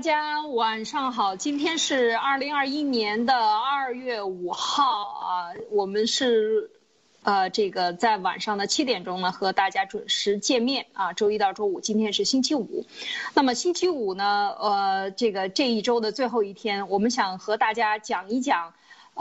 大家晚上好，今天是二零二一年的二月五号啊，我们是呃这个在晚上的七点钟呢和大家准时见面啊，周一到周五，今天是星期五，那么星期五呢，呃这个这一周的最后一天，我们想和大家讲一讲。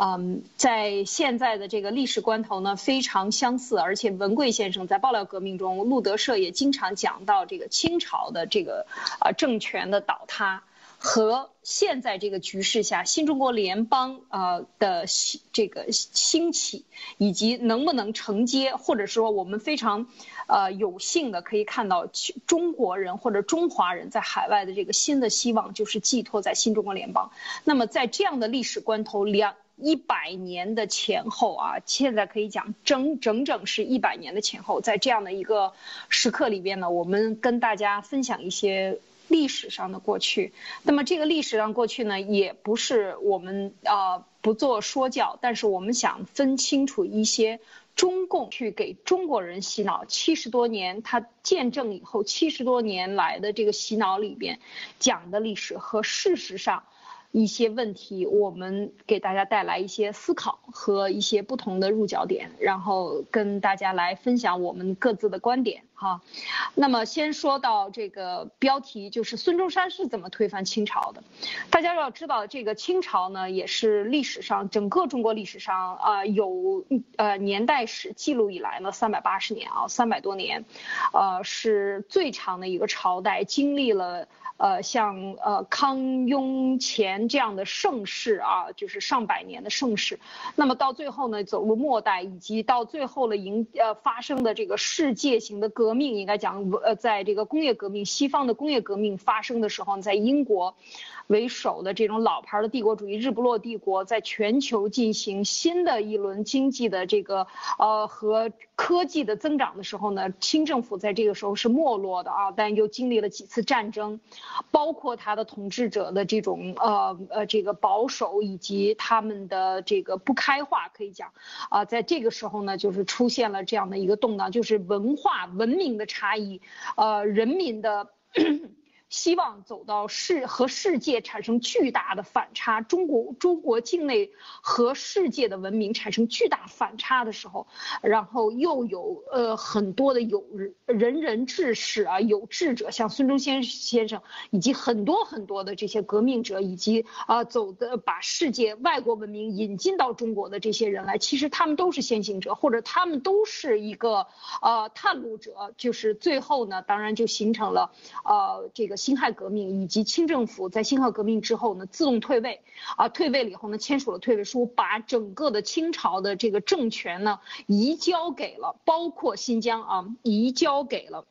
嗯，在现在的这个历史关头呢，非常相似，而且文贵先生在爆料革命中，路德社也经常讲到这个清朝的这个啊政权的倒塌和现在这个局势下新中国联邦啊的这个兴起，以及能不能承接，或者说我们非常呃有幸的可以看到中国人或者中华人在海外的这个新的希望，就是寄托在新中国联邦。那么在这样的历史关头，两。一百年的前后啊，现在可以讲整整整是一百年的前后，在这样的一个时刻里边呢，我们跟大家分享一些历史上的过去。那么这个历史上过去呢，也不是我们啊不做说教，但是我们想分清楚一些中共去给中国人洗脑七十多年，他见证以后七十多年来的这个洗脑里边讲的历史和事实上。一些问题，我们给大家带来一些思考和一些不同的入脚点，然后跟大家来分享我们各自的观点哈。那么先说到这个标题，就是孙中山是怎么推翻清朝的？大家要知道，这个清朝呢，也是历史上整个中国历史上啊有呃年代史记录以来呢三百八十年啊三百多年，呃是最长的一个朝代，经历了。呃，像呃康雍乾这样的盛世啊，就是上百年的盛世，那么到最后呢，走入末代，以及到最后了迎呃发生的这个世界型的革革命，应该讲呃在这个工业革命，西方的工业革命发生的时候，在英国。为首的这种老牌的帝国主义日不落帝国，在全球进行新的一轮经济的这个呃和科技的增长的时候呢，清政府在这个时候是没落的啊，但又经历了几次战争，包括他的统治者的这种呃呃这个保守以及他们的这个不开化，可以讲啊，在这个时候呢，就是出现了这样的一个动荡，就是文化文明的差异，呃，人民的。希望走到世和世界产生巨大的反差，中国中国境内和世界的文明产生巨大反差的时候，然后又有呃很多的有仁人志士啊，有志者，像孙中先先生以及很多很多的这些革命者，以及啊走的把世界外国文明引进到中国的这些人来，其实他们都是先行者，或者他们都是一个呃探路者，就是最后呢，当然就形成了呃这个。辛亥革命以及清政府在辛亥革命之后呢，自动退位，啊，退位了以后呢，签署了退位书，把整个的清朝的这个政权呢，移交给了，包括新疆啊，移交给了。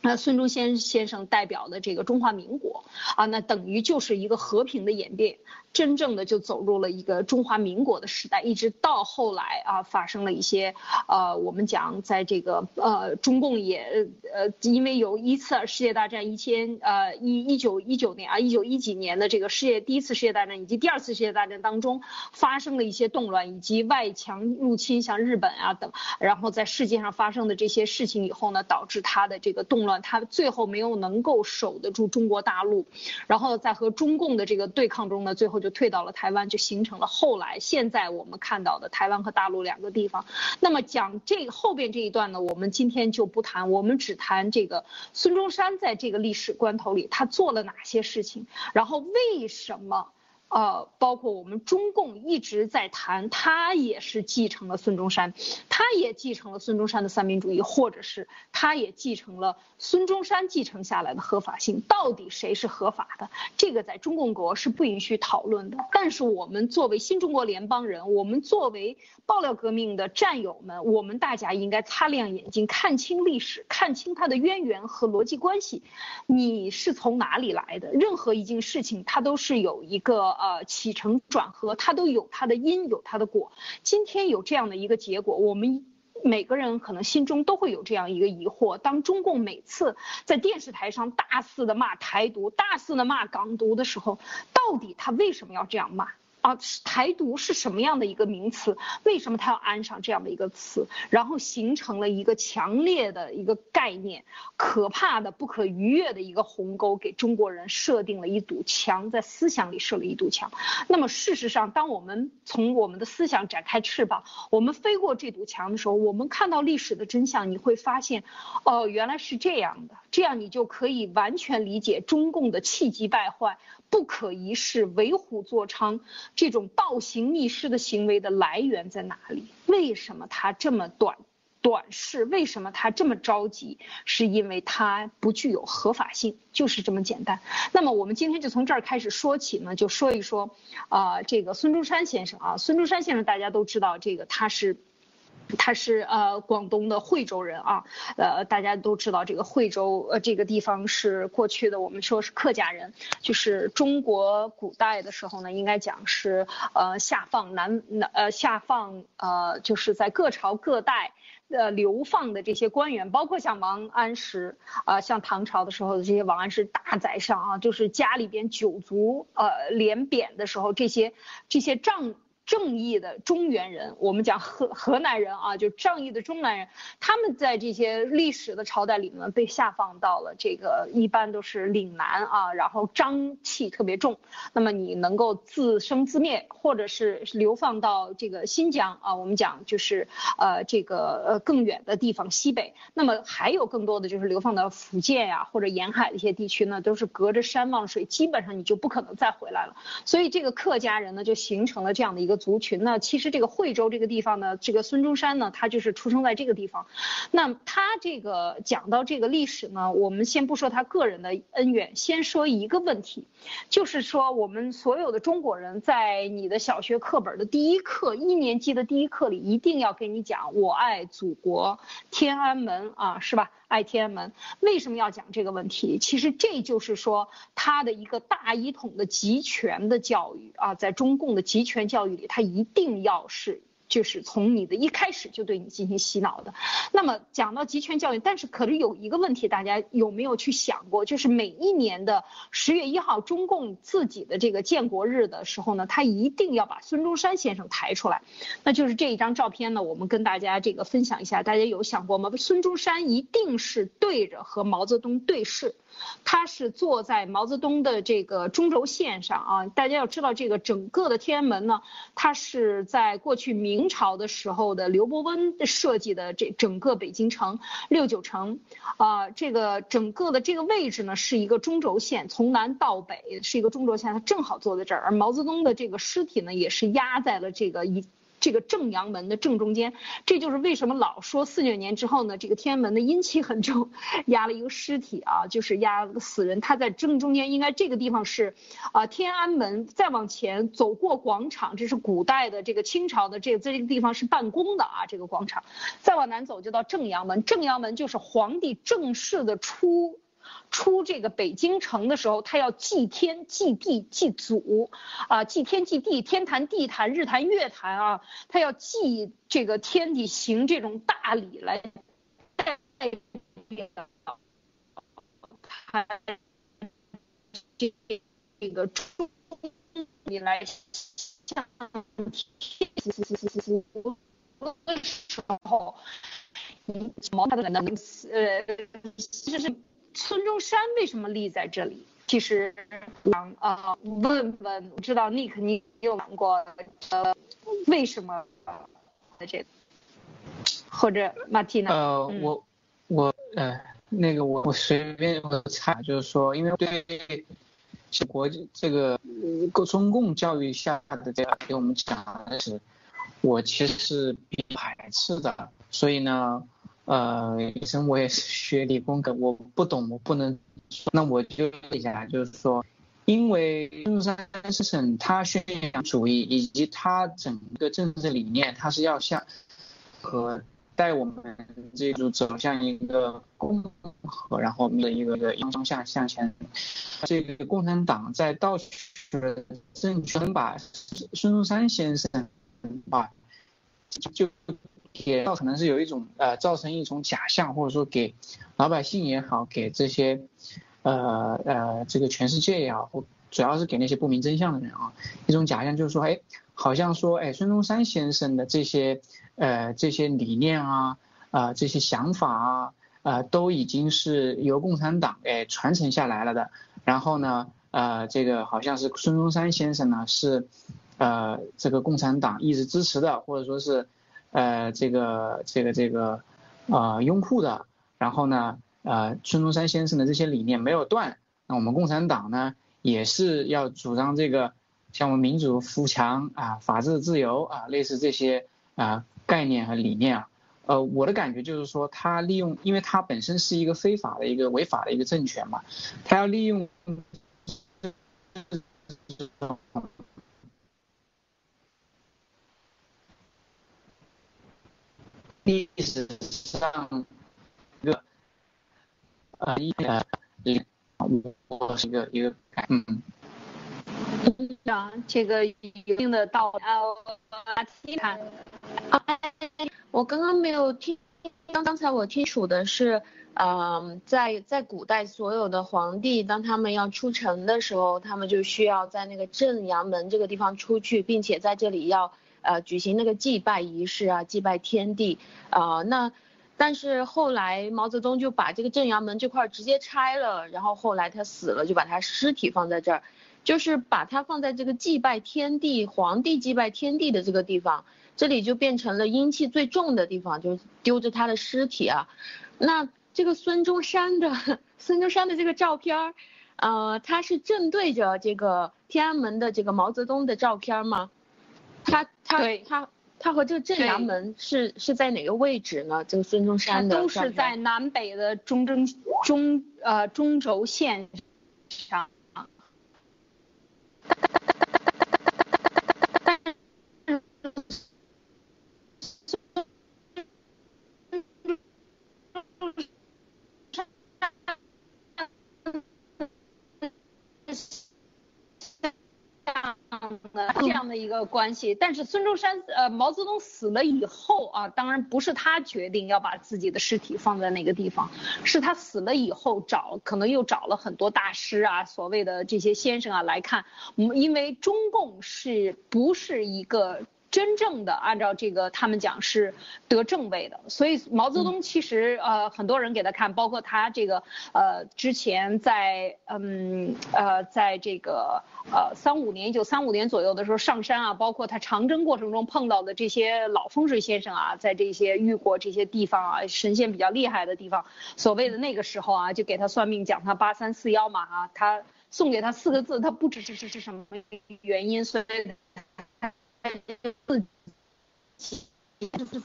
那孙中山先生代表的这个中华民国啊，那等于就是一个和平的演变，真正的就走入了一个中华民国的时代，一直到后来啊，发生了一些呃，我们讲在这个呃中共也呃，因为有一次世界大战一千呃一一九一九年啊一九一几年的这个世界第一次世界大战以及第二次世界大战当中发生了一些动乱以及外强入侵像日本啊等，然后在世界上发生的这些事情以后呢，导致他的这个动乱。他最后没有能够守得住中国大陆，然后在和中共的这个对抗中呢，最后就退到了台湾，就形成了后来现在我们看到的台湾和大陆两个地方。那么讲这后边这一段呢，我们今天就不谈，我们只谈这个孙中山在这个历史关头里他做了哪些事情，然后为什么。呃，包括我们中共一直在谈，他也是继承了孙中山，他也继承了孙中山的三民主义，或者是他也继承了孙中山继承下来的合法性。到底谁是合法的？这个在中共国是不允许讨论的。但是我们作为新中国联邦人，我们作为爆料革命的战友们，我们大家应该擦亮眼睛，看清历史，看清它的渊源和逻辑关系。你是从哪里来的？任何一件事情，它都是有一个。呃，起承转合，它都有它的因，有它的果。今天有这样的一个结果，我们每个人可能心中都会有这样一个疑惑：当中共每次在电视台上大肆的骂台独、大肆的骂港独的时候，到底他为什么要这样骂？啊，台独是什么样的一个名词？为什么他要安上这样的一个词？然后形成了一个强烈的一个概念，可怕的、不可逾越的一个鸿沟，给中国人设定了一堵墙，在思想里设了一堵墙。那么事实上，当我们从我们的思想展开翅膀，我们飞过这堵墙的时候，我们看到历史的真相，你会发现，哦，原来是这样的。这样你就可以完全理解中共的气急败坏、不可一世、为虎作伥这种倒行逆施的行为的来源在哪里？为什么他这么短短视？为什么他这么着急？是因为他不具有合法性，就是这么简单。那么我们今天就从这儿开始说起呢，就说一说啊，这个孙中山先生啊，孙中山先生大家都知道，这个他是。他是呃广东的惠州人啊，呃大家都知道这个惠州呃这个地方是过去的我们说是客家人，就是中国古代的时候呢，应该讲是呃下放南南呃下放呃就是在各朝各代呃流放的这些官员，包括像王安石啊，像唐朝的时候的这些王安石大宰相啊，就是家里边九族呃连贬的时候，这些这些仗。正义的中原人，我们讲河河南人啊，就正义的中南人，他们在这些历史的朝代里面被下放到了这个，一般都是岭南啊，然后瘴气特别重，那么你能够自生自灭，或者是流放到这个新疆啊，我们讲就是呃这个呃更远的地方西北，那么还有更多的就是流放到福建呀或者沿海的一些地区呢，都是隔着山望水，基本上你就不可能再回来了，所以这个客家人呢就形成了这样的一个。族群呢？其实这个惠州这个地方呢，这个孙中山呢，他就是出生在这个地方。那他这个讲到这个历史呢，我们先不说他个人的恩怨，先说一个问题，就是说我们所有的中国人在你的小学课本的第一课，一年级的第一课里，一定要给你讲我爱祖国，天安门啊，是吧？爱天安门为什么要讲这个问题？其实这就是说他的一个大一统的集权的教育啊，在中共的集权教育里，他一定要是。就是从你的一开始就对你进行洗脑的，那么讲到集权教育，但是可是有一个问题，大家有没有去想过？就是每一年的十月一号，中共自己的这个建国日的时候呢，他一定要把孙中山先生抬出来，那就是这一张照片呢，我们跟大家这个分享一下，大家有想过吗？孙中山一定是对着和毛泽东对视。他是坐在毛泽东的这个中轴线上啊，大家要知道这个整个的天安门呢，它是在过去明明朝的时候的刘伯温设计的这整个北京城六九城啊，这个整个的这个位置呢是一个中轴线，从南到北是一个中轴线，它正好坐在这儿，而毛泽东的这个尸体呢也是压在了这个一。这个正阳门的正中间，这就是为什么老说四九年之后呢，这个天安门的阴气很重，压了一个尸体啊，就是压了个死人，他在正中间，应该这个地方是啊天安门，再往前走过广场，这是古代的这个清朝的这个在这个地方是办公的啊这个广场，再往南走就到正阳门，正阳门就是皇帝正式的出。出这个北京城的时候，他要祭天、祭地、祭祖，啊，祭天、祭地，天坛、地坛、日坛、月坛啊，他要祭这个天地，行这种大礼来代表他这这个出你来向天的时候，毛他的能呃，就是。孙中山为什么立在这里？其实想啊问问，我知道 Nick 你有想过呃为什么在这，或者 Martina？呃，我我呃那个我我随便插，就是说，因为对国际这个中共教育下的这样给我们讲的是，我其实是比排斥的，所以呢。呃，医生我也是学理工的，我不懂，我不能说，那我就问一下，就是说，因为孙中山先生他宣扬主义以及他整个政治理念，他是要向和带我们这种走向一个共和，然后的一个一个方向向前。这个共产党在盗取政权，把孙中山先生把就。也造可能是有一种呃造成一种假象，或者说给老百姓也好，给这些呃呃这个全世界也好，或主要是给那些不明真相的人啊一种假象，就是说，哎，好像说，哎，孙中山先生的这些呃这些理念啊啊这些想法啊啊都已经是由共产党哎传承下来了的。然后呢，呃，这个好像是孙中山先生呢是呃这个共产党一直支持的，或者说是呃这个这个这个啊拥护的。然后呢，呃，孙中山先生的这些理念没有断。那我们共产党呢，也是要主张这个，像我们民主富强啊，法治自由啊，类似这些啊概念和理念啊，呃，我的感觉就是说，他利用，因为他本身是一个非法的一个违法的一个政权嘛，他要利用历史上一个呃一呃。我是一个一个嗯，啊，这个一定的道理啊。其他，我刚刚没有听，刚刚才我听楚的是，嗯，在在古代所有的皇帝，当他们要出城的时候，他们就需要在那个正阳门这个地方出去，并且在这里要呃举行那个祭拜仪式啊，祭拜天地啊，那。但是后来毛泽东就把这个正阳门这块直接拆了，然后后来他死了，就把他尸体放在这儿，就是把他放在这个祭拜天地、皇帝祭拜天地的这个地方，这里就变成了阴气最重的地方，就丢着他的尸体啊。那这个孙中山的 孙中山的这个照片儿，呃，他是正对着这个天安门的这个毛泽东的照片吗？他他他。他和这个正阳门是是在哪个位置呢？这个孙中山的都是在南北的中正中呃中轴线上。这样的一的关系，但是孙中山呃毛泽东死了以后啊，当然不是他决定要把自己的尸体放在那个地方，是他死了以后找可能又找了很多大师啊，所谓的这些先生啊来看，因为中共是不是一个。真正的按照这个他们讲是得正位的，所以毛泽东其实呃很多人给他看，包括他这个呃之前在嗯呃在这个呃三五年一九三五年左右的时候上山啊，包括他长征过程中碰到的这些老风水先生啊，在这些遇过这些地方啊神仙比较厉害的地方，所谓的那个时候啊就给他算命讲他八三四幺嘛啊，他送给他四个字，他不知这是是什么原因，所以。自己就是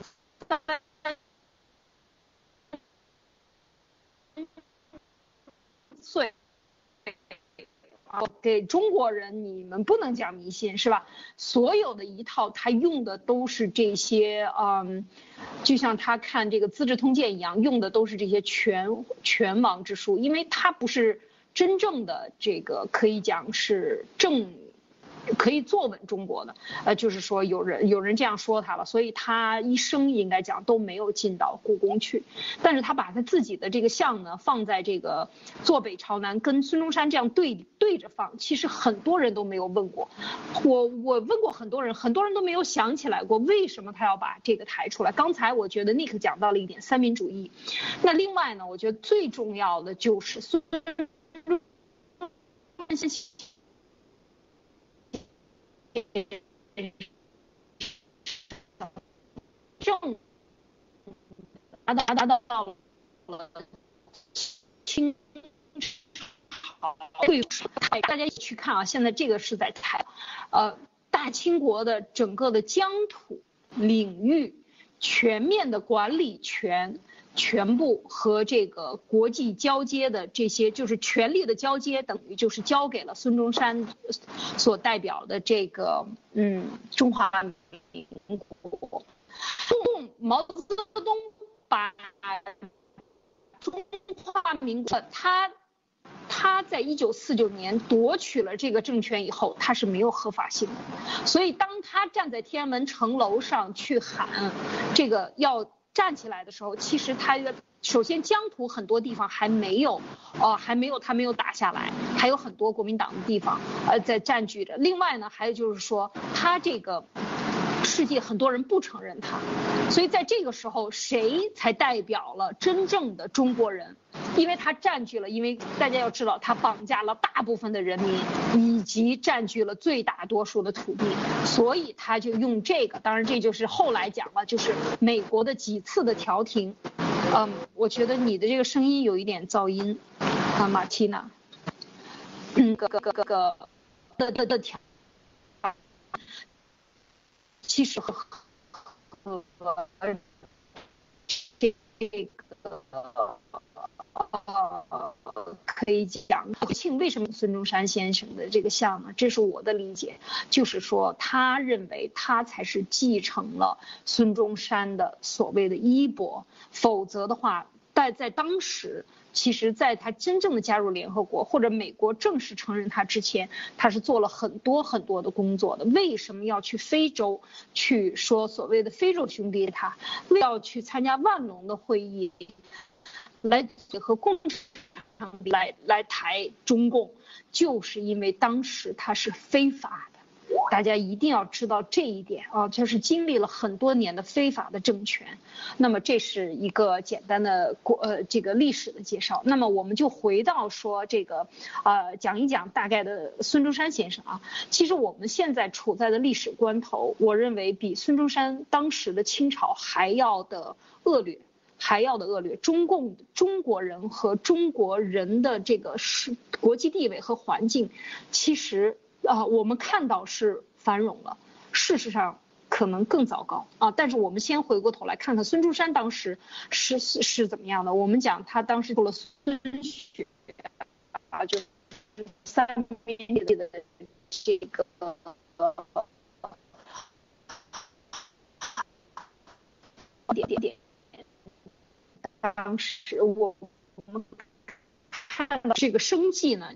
岁啊，给中国人，你们不能讲迷信是吧？所有的一套，他用的都是这些，嗯，就像他看这个《资治通鉴》一样，用的都是这些全全王之术，因为他不是真正的这个，可以讲是正。可以坐稳中国的，呃，就是说有人有人这样说他了，所以他一生应该讲都没有进到故宫去，但是他把他自己的这个像呢放在这个坐北朝南，跟孙中山这样对对着放，其实很多人都没有问过，我我问过很多人，很多人都没有想起来过为什么他要把这个抬出来。刚才我觉得 Nick 讲到了一点三民主义，那另外呢，我觉得最重要的就是孙正达达达到到了清朝会，大家一起去看啊！现在这个是在台，呃，大清国的整个的疆土领域全面的管理权。全部和这个国际交接的这些，就是权力的交接，等于就是交给了孙中山所代表的这个嗯中华民国。中毛泽东把中华民国他他在一九四九年夺取了这个政权以后，他是没有合法性的。所以当他站在天安门城楼上去喊这个要。站起来的时候，其实他首先疆土很多地方还没有，呃，还没有他没有打下来，还有很多国民党的地方呃在占据着。另外呢，还有就是说他这个。世界很多人不承认他，所以在这个时候，谁才代表了真正的中国人？因为他占据了，因为大家要知道，他绑架了大部分的人民，以及占据了最大多数的土地，所以他就用这个。当然，这就是后来讲了，就是美国的几次的调停。嗯，我觉得你的这个声音有一点噪音，啊，马蒂娜。嗯，个个个个个的的的调。其实和和这个呃可以讲国，庆为什么孙中山先生的这个像呢？这是我的理解，就是说他认为他才是继承了孙中山的所谓的衣钵，否则的话，但在当时。其实，在他真正的加入联合国或者美国正式承认他之前，他是做了很多很多的工作的。为什么要去非洲去说所谓的非洲兄弟？他要去参加万隆的会议，来和共来来台中共，就是因为当时他是非法。大家一定要知道这一点啊，就是经历了很多年的非法的政权。那么这是一个简单的过呃这个历史的介绍。那么我们就回到说这个，呃讲一讲大概的孙中山先生啊。其实我们现在处在的历史关头，我认为比孙中山当时的清朝还要的恶劣，还要的恶劣。中共中国人和中国人的这个是国际地位和环境，其实。啊，我们看到是繁荣了，事实上可能更糟糕啊。但是我们先回过头来看看孙中山当时是是怎么样的。我们讲他当时做了孙学啊，就三边的这个点点点。当时我我们看到这个生计呢。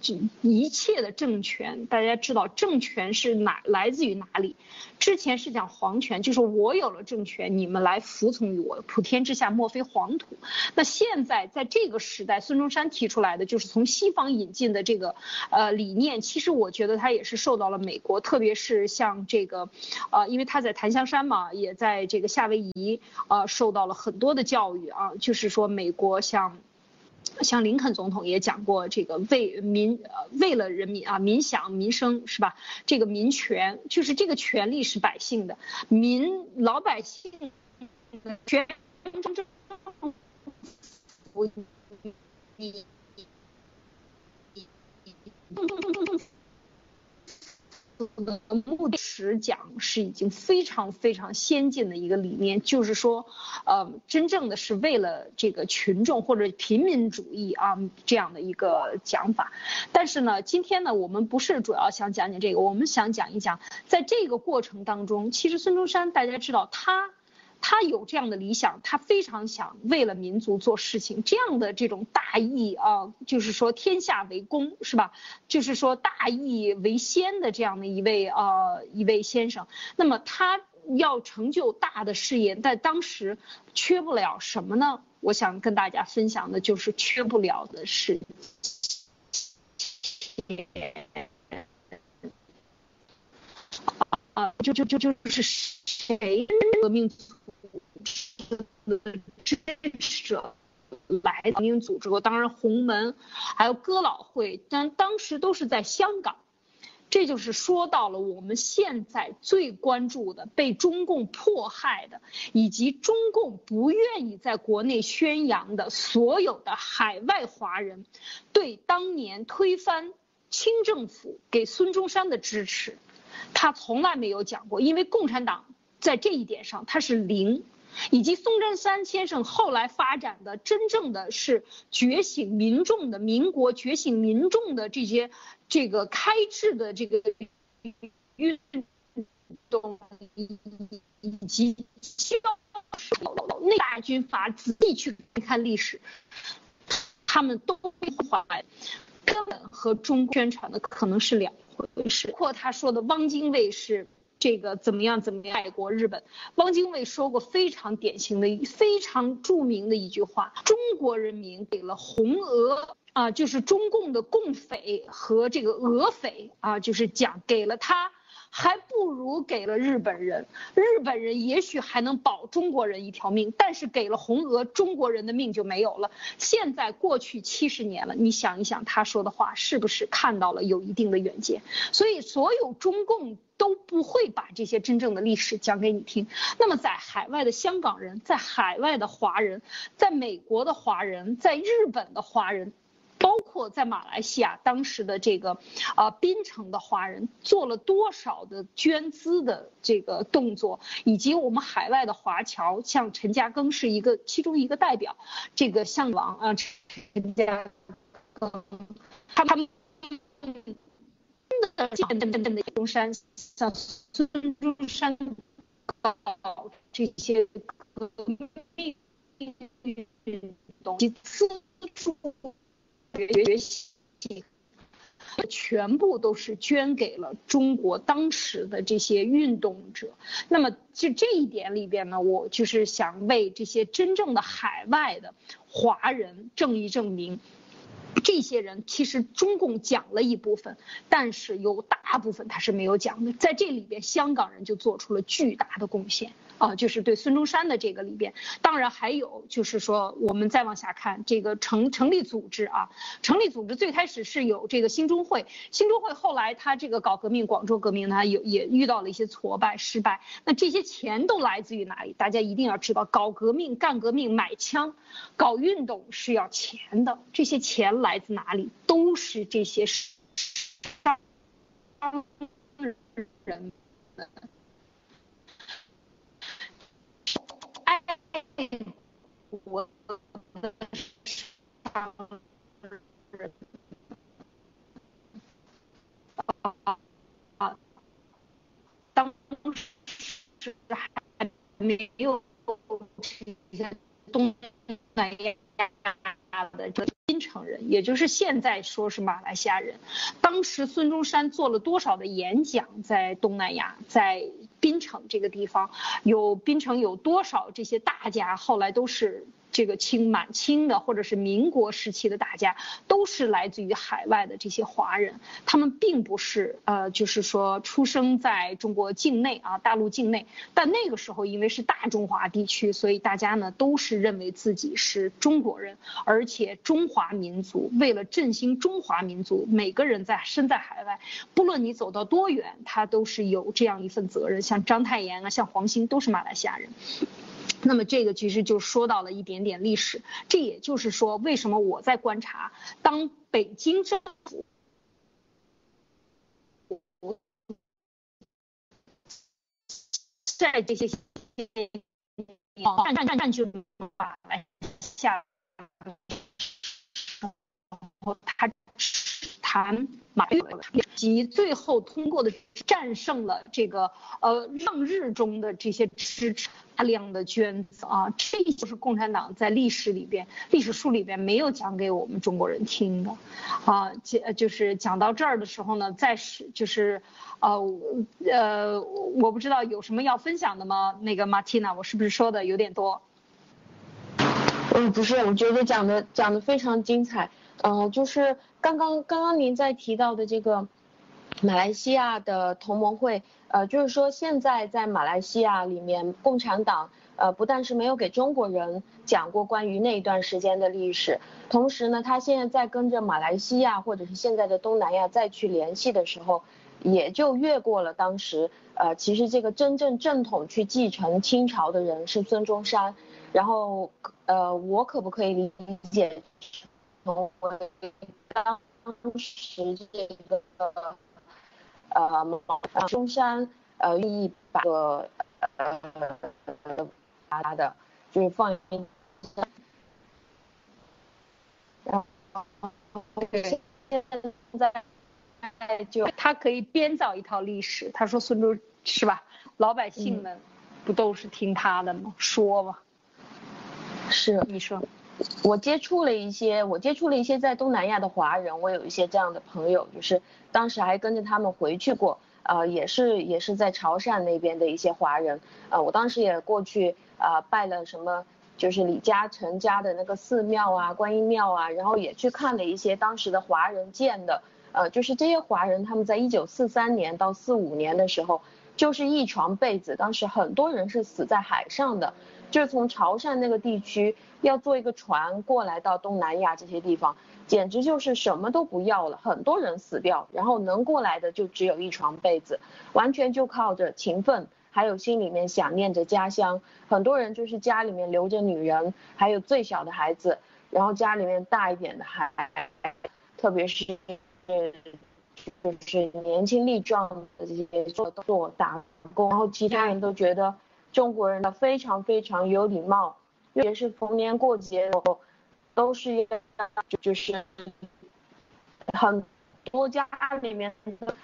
这一切的政权，大家知道政权是哪来自于哪里？之前是讲皇权，就是我有了政权，你们来服从于我，普天之下莫非黄土。那现在在这个时代，孙中山提出来的就是从西方引进的这个呃理念，其实我觉得他也是受到了美国，特别是像这个，呃，因为他在檀香山嘛，也在这个夏威夷，呃，受到了很多的教育啊，就是说美国像。像林肯总统也讲过，这个为民呃为了人民啊民享民生是吧？这个民权就是这个权利是百姓的，民老百姓权政府你的目的实讲是已经非常非常先进的一个理念，就是说，呃，真正的是为了这个群众或者平民主义啊这样的一个讲法。但是呢，今天呢，我们不是主要想讲讲这个，我们想讲一讲，在这个过程当中，其实孙中山大家知道他。他有这样的理想，他非常想为了民族做事情，这样的这种大义啊，就是说天下为公，是吧？就是说大义为先的这样的一位呃一位先生。那么他要成就大的事业，在当时缺不了什么呢？我想跟大家分享的就是缺不了的是，啊，就就就就是谁革命？支持者来革命组织过，当然洪门，还有哥老会，但当时都是在香港。这就是说到了我们现在最关注的被中共迫害的，以及中共不愿意在国内宣扬的所有的海外华人对当年推翻清政府给孙中山的支持，他从来没有讲过，因为共产党在这一点上他是零。以及宋振三先生后来发展的真正的是觉醒民众的民国觉醒民众的这些这个开智的这个运动以以及内大军阀仔细去看历史，他们都怀根本和中宣传的可能是两回事。包括他说的汪精卫是。这个怎么样怎么样爱国日本。汪精卫说过非常典型的、非常著名的一句话：中国人民给了红俄啊，就是中共的共匪和这个俄匪啊，就是讲给了他。还不如给了日本人，日本人也许还能保中国人一条命，但是给了红俄，中国人的命就没有了。现在过去七十年了，你想一想他说的话是不是看到了有一定的远见？所以所有中共都不会把这些真正的历史讲给你听。那么在海外的香港人，在海外的华人，在美国的华人，在日本的华人。包括在马来西亚当时的这个，呃，槟城的华人做了多少的捐资的这个动作，以及我们海外的华侨，像陈嘉庚是一个其中一个代表，这个向往啊，陈嘉庚，他们真的真的中山，像孙中山搞这些革命运动及资助。学习全部都是捐给了中国当时的这些运动者。那么就这一点里边呢，我就是想为这些真正的海外的华人正义证明，这些人其实中共讲了一部分，但是有大部分他是没有讲的。在这里边，香港人就做出了巨大的贡献。啊，就是对孙中山的这个里边，当然还有就是说，我们再往下看这个成成立组织啊，成立组织最开始是有这个兴中会，兴中会后来他这个搞革命，广州革命他有也遇到了一些挫败失败，那这些钱都来自于哪里？大家一定要知道，搞革命、干革命、买枪、搞运动是要钱的，这些钱来自哪里？都是这些商人们。我的商人啊啊，当时还没有体现东南亚的这槟城人，也就是现在说是马来西亚人。当时孙中山做了多少的演讲在东南亚，在。槟城这个地方有槟城有多少这些大家？后来都是。这个清满清的或者是民国时期的大家，都是来自于海外的这些华人，他们并不是呃，就是说出生在中国境内啊，大陆境内。但那个时候因为是大中华地区，所以大家呢都是认为自己是中国人，而且中华民族为了振兴中华民族，每个人在身在海外，不论你走到多远，他都是有这样一份责任。像章太炎啊，像黄兴都是马来西亚人。那么这个其实就说到了一点点历史，这也就是说，为什么我在观察，当北京政府在这些占占占据马来西亚，然后他谈马越及最后通过的战胜了这个呃抗日中的这些支持。大量的捐资啊，这就是共产党在历史里边、历史书里边没有讲给我们中国人听的，啊，讲就是讲到这儿的时候呢，再是就是，呃呃，我不知道有什么要分享的吗？那个 Martina，我是不是说的有点多？嗯，不是，我觉得讲的讲的非常精彩，嗯，就是刚刚刚刚您在提到的这个马来西亚的同盟会。呃，就是说现在在马来西亚里面，共产党呃不但是没有给中国人讲过关于那一段时间的历史，同时呢，他现在在跟着马来西亚或者是现在的东南亚再去联系的时候，也就越过了当时呃其实这个真正正统去继承清朝的人是孙中山，然后呃我可不可以理解成为当时这个？呃，中山呃愿意把个呃他的就是放一下，然后现在就他可以编造一套历史。他说孙中是吧？老百姓们不都是听他的吗？说吧。是。你说。我接触了一些，我接触了一些在东南亚的华人，我有一些这样的朋友，就是当时还跟着他们回去过，呃，也是也是在潮汕那边的一些华人，呃，我当时也过去啊拜了什么，就是李嘉诚家的那个寺庙啊，观音庙啊，然后也去看了一些当时的华人建的，呃，就是这些华人他们在一九四三年到四五年的时候，就是一床被子，当时很多人是死在海上的，就是从潮汕那个地区要坐一个船过来到东南亚这些地方。简直就是什么都不要了，很多人死掉，然后能过来的就只有一床被子，完全就靠着勤奋，还有心里面想念着家乡。很多人就是家里面留着女人，还有最小的孩子，然后家里面大一点的孩，特别是就 是年轻力壮的这些做做打工，然后其他人都觉得中国人的非常非常有礼貌，特别是逢年过节的时候。都是要就就是很多家里面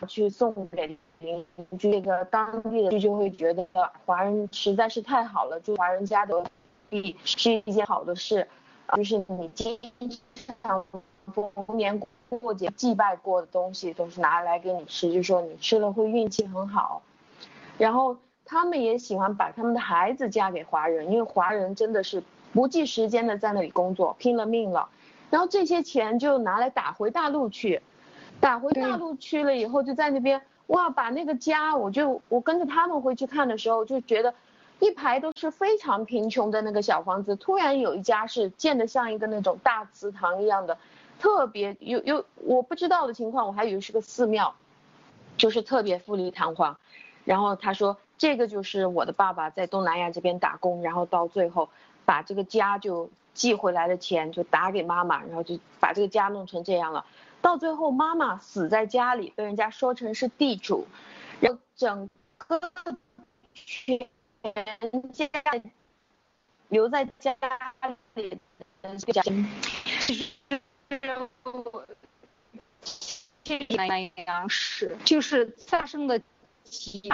去送给邻居，这个当地的就会觉得华人实在是太好了，就华人家的地是一件好的事，就是你经常逢年过节祭拜过的东西都是拿来给你吃，就说你吃了会运气很好。然后他们也喜欢把他们的孩子嫁给华人，因为华人真的是。不计时间的在那里工作，拼了命了，然后这些钱就拿来打回大陆去，打回大陆去了以后就在那边哇，把那个家，我就我跟着他们回去看的时候就觉得，一排都是非常贫穷的那个小房子，突然有一家是建的像一个那种大祠堂一样的，特别有有我不知道的情况，我还以为是个寺庙，就是特别富丽堂皇，然后他说这个就是我的爸爸在东南亚这边打工，然后到最后。把这个家就寄回来的钱就打给妈妈，然后就把这个家弄成这样了。到最后妈妈死在家里，被人家说成是地主，然后整个全家留在家里的家，南阳市就是发生的。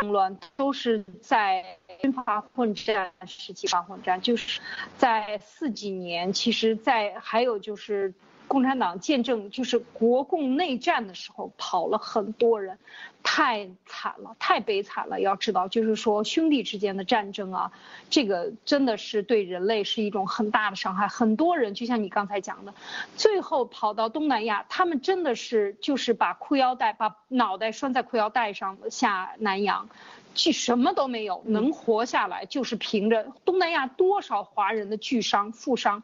乱都是在军阀混战时期发混战，就是在四几年，其实，在还有就是。共产党见证就是国共内战的时候跑了很多人，太惨了，太悲惨了。要知道，就是说兄弟之间的战争啊，这个真的是对人类是一种很大的伤害。很多人就像你刚才讲的，最后跑到东南亚，他们真的是就是把裤腰带把脑袋拴在裤腰带上下南洋，去什么都没有，能活下来就是凭着东南亚多少华人的巨商富商。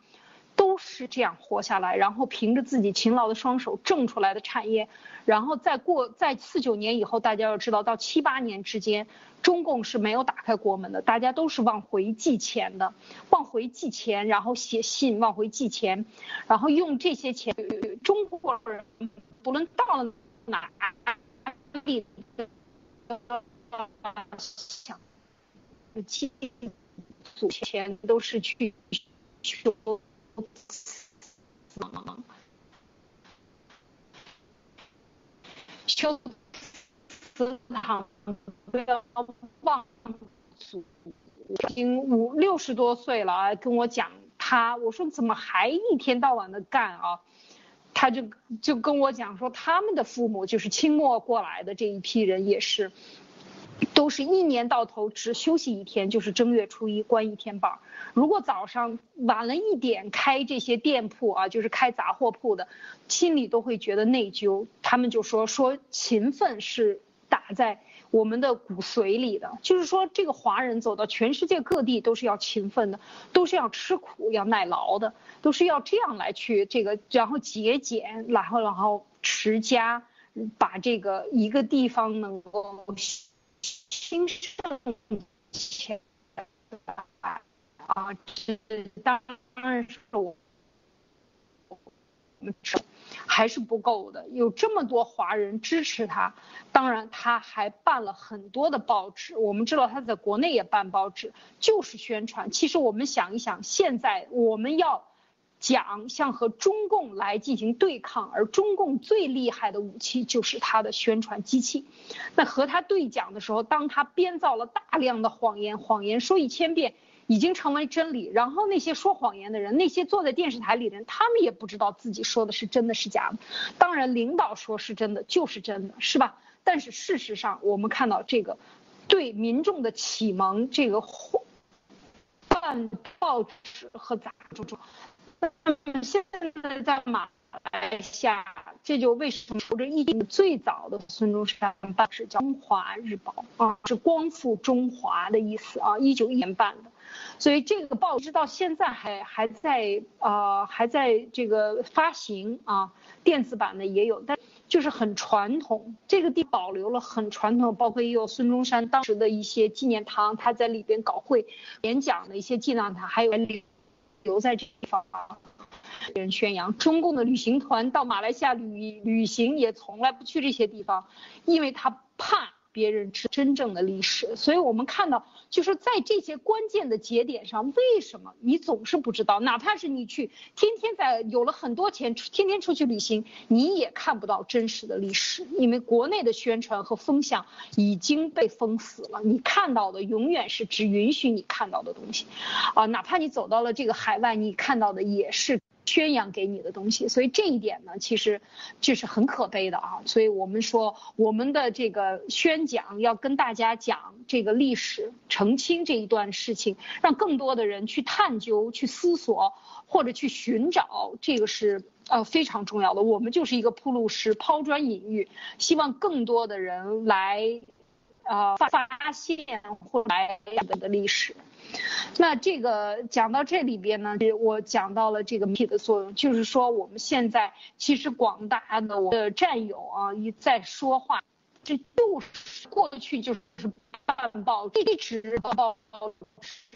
都是这样活下来，然后凭着自己勤劳的双手挣出来的产业，然后再过在四九年以后，大家要知道到七八年之间，中共是没有打开国门的，大家都是往回寄钱的，往回寄钱，然后写信往回寄钱，然后用这些钱，中国人不论到了哪里，想寄钱都是去求。修祠堂不要忘祖，已经五六十多岁了啊，跟我讲他，我说怎么还一天到晚的干啊？他就就跟我讲说，他们的父母就是清末过来的这一批人也是。都是一年到头只休息一天，就是正月初一关一天班。如果早上晚了一点开这些店铺啊，就是开杂货铺的，心里都会觉得内疚。他们就说说勤奋是打在我们的骨髓里的，就是说这个华人走到全世界各地都是要勤奋的，都是要吃苦要耐劳的，都是要这样来去这个，然后节俭，然后然后持家，把这个一个地方能够。兴盛起来啊，这当然是我们还是不够的。有这么多华人支持他，当然他还办了很多的报纸。我们知道他在国内也办报纸，就是宣传。其实我们想一想，现在我们要。讲像和中共来进行对抗，而中共最厉害的武器就是他的宣传机器。那和他对讲的时候，当他编造了大量的谎言，谎言说一千遍已经成为真理。然后那些说谎言的人，那些坐在电视台里的人，他们也不知道自己说的是真的是假的。当然，领导说是真的就是真的，是吧？但是事实上，我们看到这个对民众的启蒙，这个办报纸和杂志，现在在马来西亚，这就为什么这一最早的孙中山办是叫《中华日报》啊，是光复中华的意思啊，一九一年办的。所以这个报纸到现在还还在呃还在这个发行啊，电子版的也有，但就是很传统，这个地保留了很传统，包括也有孙中山当时的一些纪念堂，他在里边搞会演讲的一些纪念堂，还有留在这地方，人宣扬中共的旅行团到马来西亚旅旅行也从来不去这些地方，因为他怕。别人知真正的历史，所以我们看到，就是在这些关键的节点上，为什么你总是不知道？哪怕是你去天天在有了很多钱，天天出去旅行，你也看不到真实的历史，因为国内的宣传和风向已经被封死了。你看到的永远是只允许你看到的东西，啊，哪怕你走到了这个海外，你看到的也是。宣扬给你的东西，所以这一点呢，其实这是很可悲的啊。所以我们说，我们的这个宣讲要跟大家讲这个历史，澄清这一段事情，让更多的人去探究、去思索或者去寻找，这个是呃非常重要的。我们就是一个铺路石、抛砖引玉，希望更多的人来。呃，发现或来的历史，那这个讲到这里边呢，我讲到了这个媒体的作用，就是说我们现在其实广大的我的战友啊，一在说话，这就是过去就是办报一直报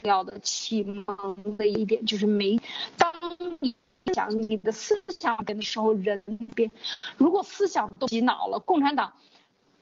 要的启蒙的一点，就是没当你讲你的思想的时候，人变，如果思想都洗脑了，共产党。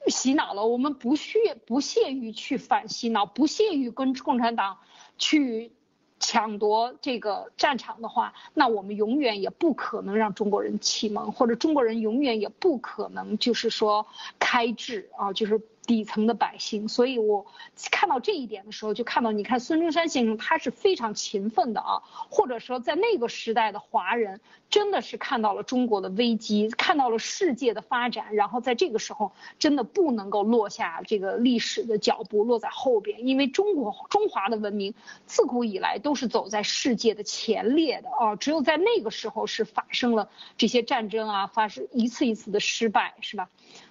洗脑了，我们不屑不屑于去反洗脑，不屑于跟共产党去抢夺这个战场的话，那我们永远也不可能让中国人启蒙，或者中国人永远也不可能就是说开智啊，就是。底层的百姓，所以我看到这一点的时候，就看到你看孙中山先生他是非常勤奋的啊，或者说在那个时代的华人真的是看到了中国的危机，看到了世界的发展，然后在这个时候真的不能够落下这个历史的脚步，落在后边，因为中国中华的文明自古以来都是走在世界的前列的啊，只有在那个时候是发生了这些战争啊，发生一次一次的失败，是吧？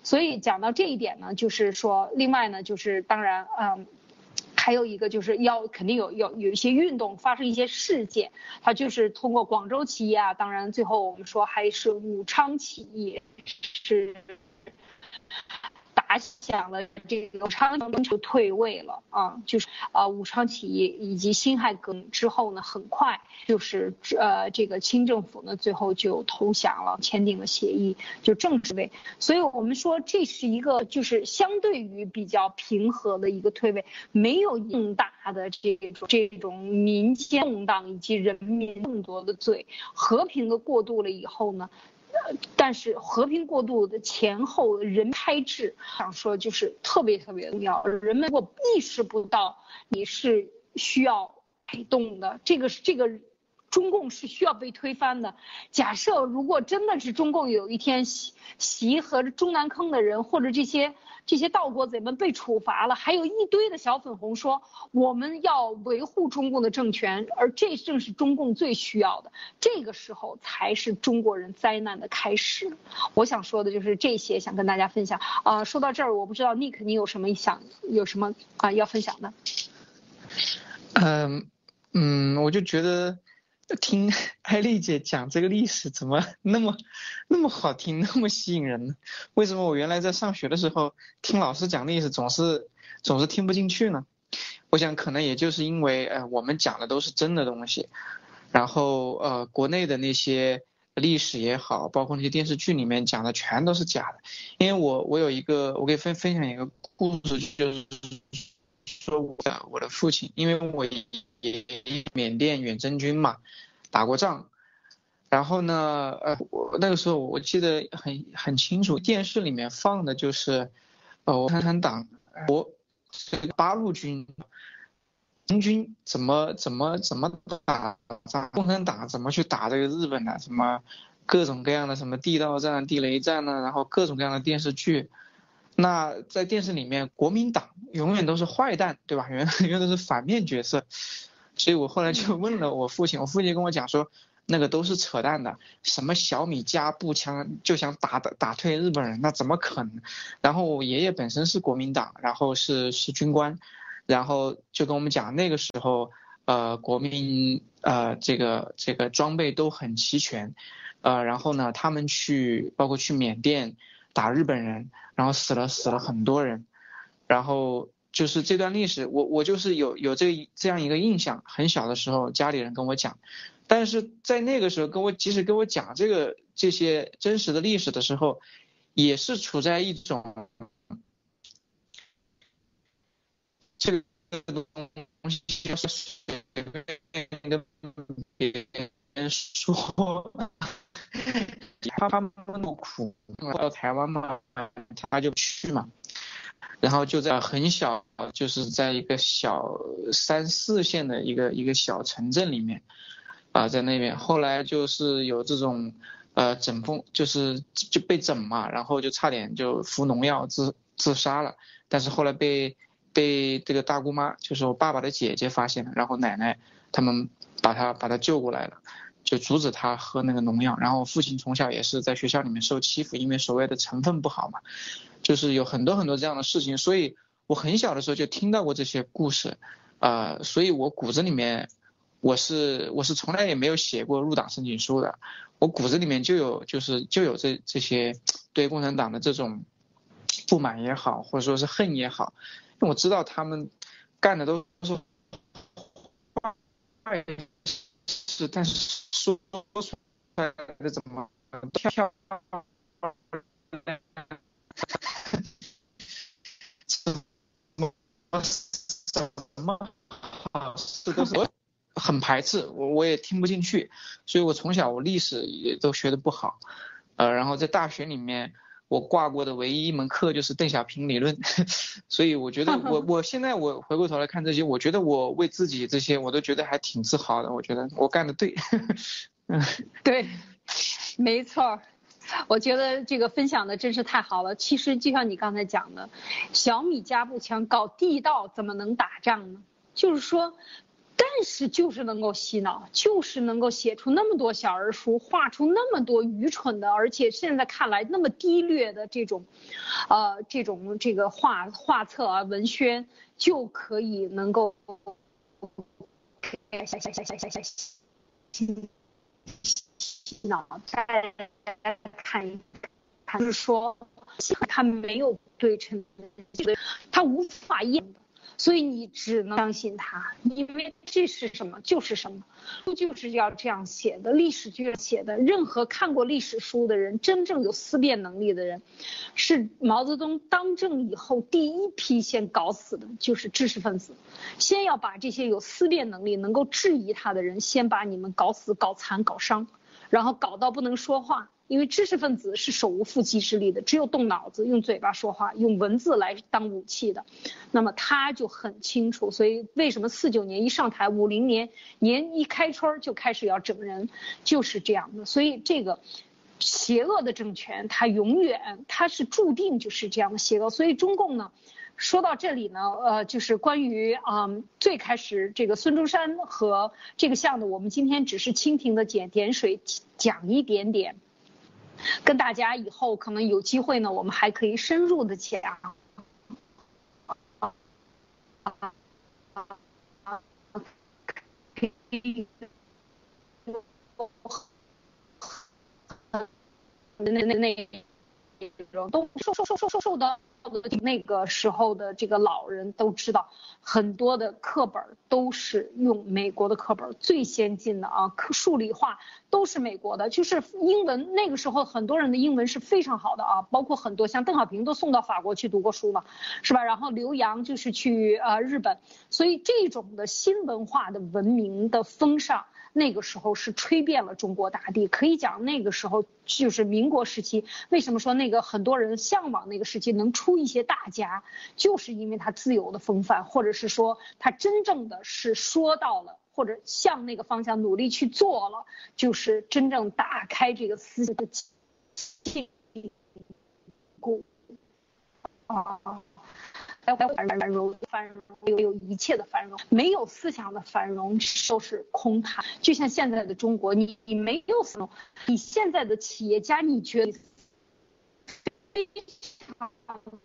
所以讲到这一点呢，就是说，另外呢，就是当然，嗯，还有一个就是要肯定有有有一些运动发生一些事件，它就是通过广州起义啊，当然最后我们说还是武昌起义是。打响了这个武昌就退位了啊，就是啊武昌起义以及辛亥革命之后呢，很快就是呃这个清政府呢最后就投降了，签订了协议，就正式位。所以我们说这是一个就是相对于比较平和的一个退位，没有更大的这种这种民间动荡以及人民更多的罪，和平的过渡了以后呢。但是和平过渡的前后人拍制，想说就是特别特别重要。人们如果意识不到你是需要改动的，这个是这个中共是需要被推翻的。假设如果真的是中共有一天习习和中南坑的人或者这些。这些盗国贼们被处罚了，还有一堆的小粉红说我们要维护中共的政权，而这正是中共最需要的。这个时候才是中国人灾难的开始。我想说的就是这些，想跟大家分享。啊，说到这儿，我不知道 Nick 你有什么想有什么啊要分享的？嗯嗯，我就觉得。听艾丽姐讲这个历史怎么那么那么好听，那么吸引人呢？为什么我原来在上学的时候听老师讲历史总是总是听不进去呢？我想可能也就是因为呃我们讲的都是真的东西，然后呃国内的那些历史也好，包括那些电视剧里面讲的全都是假的。因为我我有一个我给分分享一个故事，就是说我的我的父亲，因为我。也缅甸远征军嘛，打过仗，然后呢，呃，我那个时候我记得很很清楚，电视里面放的就是，呃，共产党国八路军，红军怎么怎么怎么打仗，共产党怎么去打这个日本的，什么各种各样的什么地道战、地雷战呢，然后各种各样的电视剧，那在电视里面，国民党永远都是坏蛋，对吧？永 远永远都是反面角色。所以我后来就问了我父亲，我父亲跟我讲说，那个都是扯淡的，什么小米加步枪就想打打打退日本人，那怎么可能？然后我爷爷本身是国民党，然后是是军官，然后就跟我们讲那个时候，呃，国民呃这个这个装备都很齐全，呃，然后呢，他们去包括去缅甸打日本人，然后死了死了很多人，然后。就是这段历史，我我就是有有这这样一个印象，很小的时候家里人跟我讲，但是在那个时候跟我即使跟我讲这个这些真实的历史的时候，也是处在一种这个东西随便跟别人说，他们那么苦，到台湾嘛，他就去嘛。然后就在很小，就是在一个小三四线的一个一个小城镇里面，啊，在那边，后来就是有这种，呃，整风，就是就被整嘛，然后就差点就服农药自自杀了，但是后来被被这个大姑妈，就是我爸爸的姐姐发现了，然后奶奶他们把他把他救过来了，就阻止他喝那个农药，然后父亲从小也是在学校里面受欺负，因为所谓的成分不好嘛。就是有很多很多这样的事情，所以我很小的时候就听到过这些故事，啊，所以我骨子里面，我是我是从来也没有写过入党申请书的，我骨子里面就有就是就有这这些对共产党的这种不满也好，或者说是恨也好，因为我知道他们干的都是坏事，但是说出来的怎么跳。什么啊？这都是我很排斥，我我也听不进去，所以我从小我历史也都学的不好，呃，然后在大学里面我挂过的唯一一门课就是邓小平理论，所以我觉得我 我现在我回过头来看这些，我觉得我为自己这些我都觉得还挺自豪的，我觉得我干的对，嗯，对，没错。我觉得这个分享的真是太好了。其实就像你刚才讲的，小米加步枪搞地道怎么能打仗呢？就是说，但是就是能够洗脑，就是能够写出那么多小儿书，画出那么多愚蠢的，而且现在看来那么低劣的这种，呃，这种这个画画册啊文宣，就可以能够。脑再看一看，就是说，他没有对称，他无法验，所以你只能相信他，因为这是什么就是什么，书就是要这样写的，历史就要写的。任何看过历史书的人，真正有思辨能力的人，是毛泽东当政以后第一批先搞死的，就是知识分子，先要把这些有思辨能力、能够质疑他的人，先把你们搞死、搞残、搞伤。然后搞到不能说话，因为知识分子是手无缚鸡之力的，只有动脑子，用嘴巴说话，用文字来当武器的，那么他就很清楚。所以为什么四九年一上台，五零年年一开春就开始要整人，就是这样的。所以这个邪恶的政权，它永远它是注定就是这样的邪恶。所以中共呢？说到这里呢，呃，就是关于啊，最开始这个孙中山和这个项的，我们今天只是蜻蜓的点点水讲一点点，跟大家以后可能有机会呢，我们还可以深入的讲。那那那种都瘦瘦瘦瘦瘦瘦的。那个时候的这个老人都知道，很多的课本都是用美国的课本，最先进的啊，数理化都是美国的。就是英文那个时候很多人的英文是非常好的啊，包括很多像邓小平都送到法国去读过书嘛，是吧？然后刘洋就是去呃日本，所以这种的新文化的文明的风尚。那个时候是吹遍了中国大地，可以讲那个时候就是民国时期。为什么说那个很多人向往那个时期能出一些大家，就是因为他自由的风范，或者是说他真正的是说到了，或者向那个方向努力去做了，就是真正打开这个思想的禁锢啊繁荣，繁荣有有一切的繁荣，没有思想的繁荣都是空谈。就像现在的中国，你你没有思想，你现在的企业家，你觉得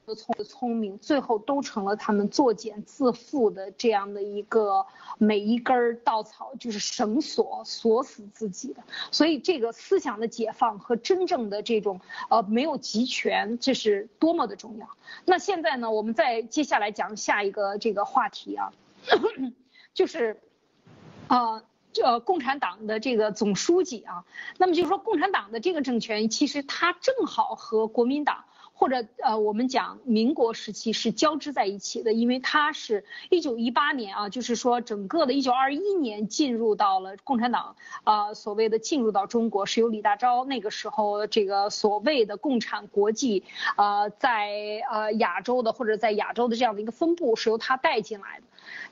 的聪聪明，最后都成了他们作茧自缚的这样的一个每一根稻草就是绳索锁死自己的。所以这个思想的解放和真正的这种呃没有集权，这是多么的重要。那现在呢，我们再接下来讲下一个这个话题啊，就是，呃，这共产党的这个总书记啊，那么就是说共产党的这个政权，其实它正好和国民党。或者呃，我们讲民国时期是交织在一起的，因为它是一九一八年啊，就是说整个的一九二一年进入到了共产党啊，所谓的进入到中国是由李大钊那个时候这个所谓的共产国际啊，在呃亚洲的或者在亚洲的这样的一个分布是由他带进来的，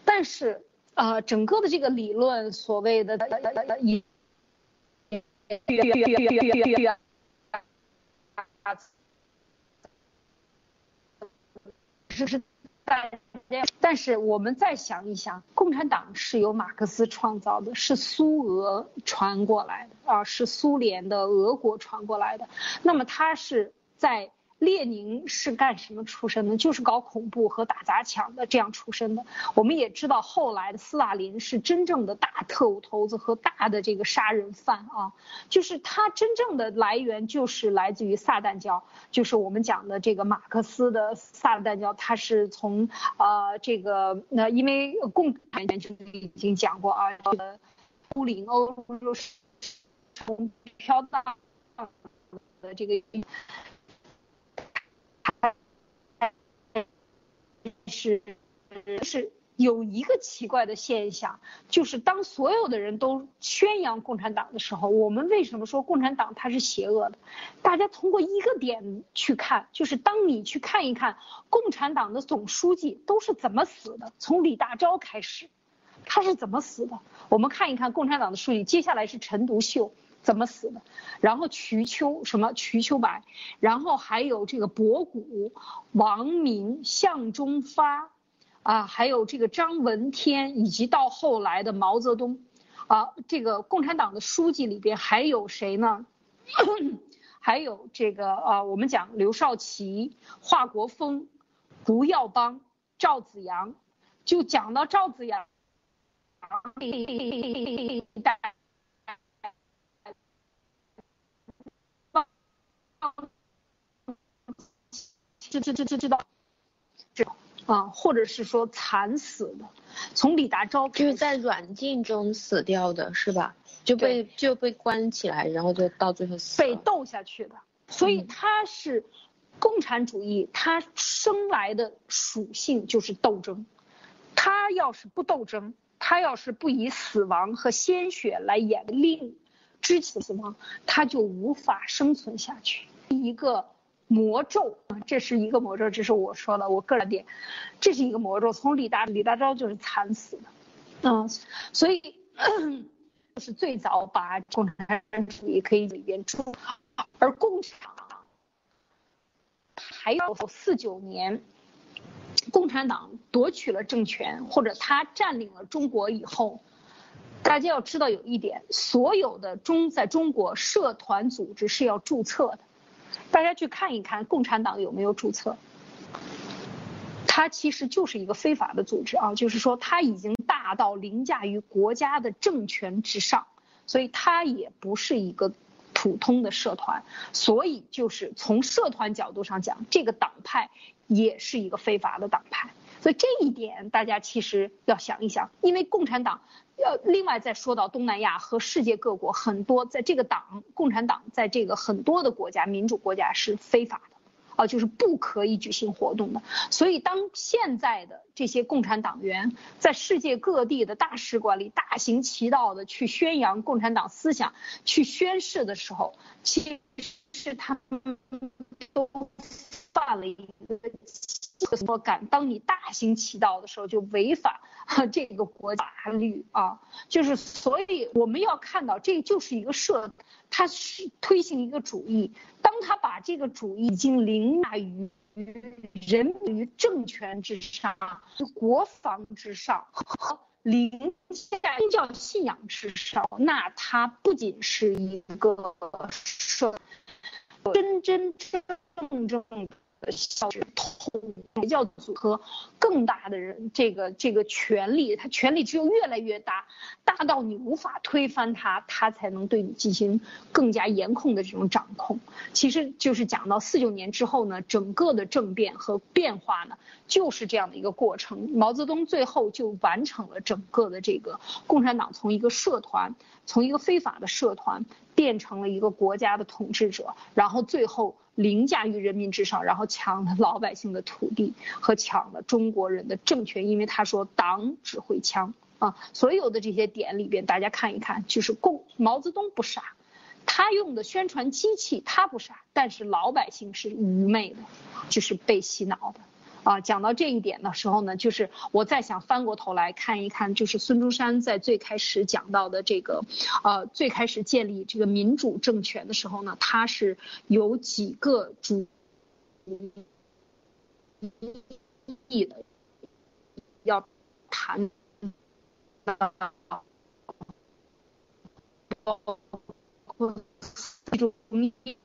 但是呃整个的这个理论所谓的以。是是，但但是我们再想一想，共产党是由马克思创造的，是苏俄传过来的啊，是苏联的俄国传过来的，那么它是在。列宁是干什么出身的？就是搞恐怖和打砸抢的这样出身的。我们也知道，后来的斯大林是真正的大特务头子和大的这个杀人犯啊，就是他真正的来源就是来自于撒旦教，就是我们讲的这个马克思的撒旦教，他是从呃这个那因为共产党就已经讲过啊，这个乌林欧洲是从飘荡的这个。是是有一个奇怪的现象，就是当所有的人都宣扬共产党的时候，我们为什么说共产党它是邪恶的？大家通过一个点去看，就是当你去看一看共产党的总书记都是怎么死的，从李大钊开始，他是怎么死的？我们看一看共产党的书记，接下来是陈独秀。怎么死的？然后瞿秋什么瞿秋白，然后还有这个博古、王明、向忠发，啊，还有这个张闻天，以及到后来的毛泽东，啊，这个共产党的书记里边还有谁呢？还有这个啊，我们讲刘少奇、华国锋、胡耀邦、赵子阳，就讲到赵子阳。知知知知知道，这啊，或者是说惨死的，从李达钊就是在软禁中死掉的是吧？就被就被关起来，然后就到最后死被斗下去的。所以他是共产主义，他生来的属性就是斗争。他要是不斗争，他要是不以死亡和鲜血来演令，支持死亡，他就无法生存下去。一个。魔咒啊，这是一个魔咒，这是我说的，我个人点，这是一个魔咒。从李大李大钊就是惨死的，嗯，所以 是最早把共产主义可以里边出，而共产党还有四九年，共产党夺取了政权或者他占领了中国以后，大家要知道有一点，所有的中在中国社团组织是要注册的。大家去看一看共产党有没有注册？它其实就是一个非法的组织啊，就是说它已经大到凌驾于国家的政权之上，所以它也不是一个普通的社团。所以就是从社团角度上讲，这个党派也是一个非法的党派。所以这一点大家其实要想一想，因为共产党。要，另外再说到东南亚和世界各国，很多在这个党，共产党在这个很多的国家，民主国家是非法的，啊，就是不可以举行活动的。所以当现在的这些共产党员在世界各地的大使馆里大行其道的去宣扬共产党思想、去宣誓的时候，其实他们都犯了一个。什么敢？当你大行其道的时候，就违反这个国法律啊！就是所以我们要看到，这就是一个社，他是推行一个主义。当他把这个主义已经凌驾于人于政权之上、国防之上和凌驾宗教信仰之上，那它不仅是一个社真真正正的。小统教组合更大的人，这个这个权力，他权力只有越来越大，大到你无法推翻他，他才能对你进行更加严控的这种掌控。其实就是讲到四九年之后呢，整个的政变和变化呢，就是这样的一个过程。毛泽东最后就完成了整个的这个共产党从一个社团，从一个非法的社团变成了一个国家的统治者，然后最后。凌驾于人民之上，然后抢了老百姓的土地和抢了中国人的政权，因为他说党指挥枪啊，所有的这些点里边，大家看一看，就是共毛泽东不傻，他用的宣传机器他不傻，但是老百姓是愚昧的，就是被洗脑的。啊，讲到这一点的时候呢，就是我再想翻过头来看一看，就是孙中山在最开始讲到的这个，呃，最开始建立这个民主政权的时候呢，他是有几个主义的，要谈到，包括这种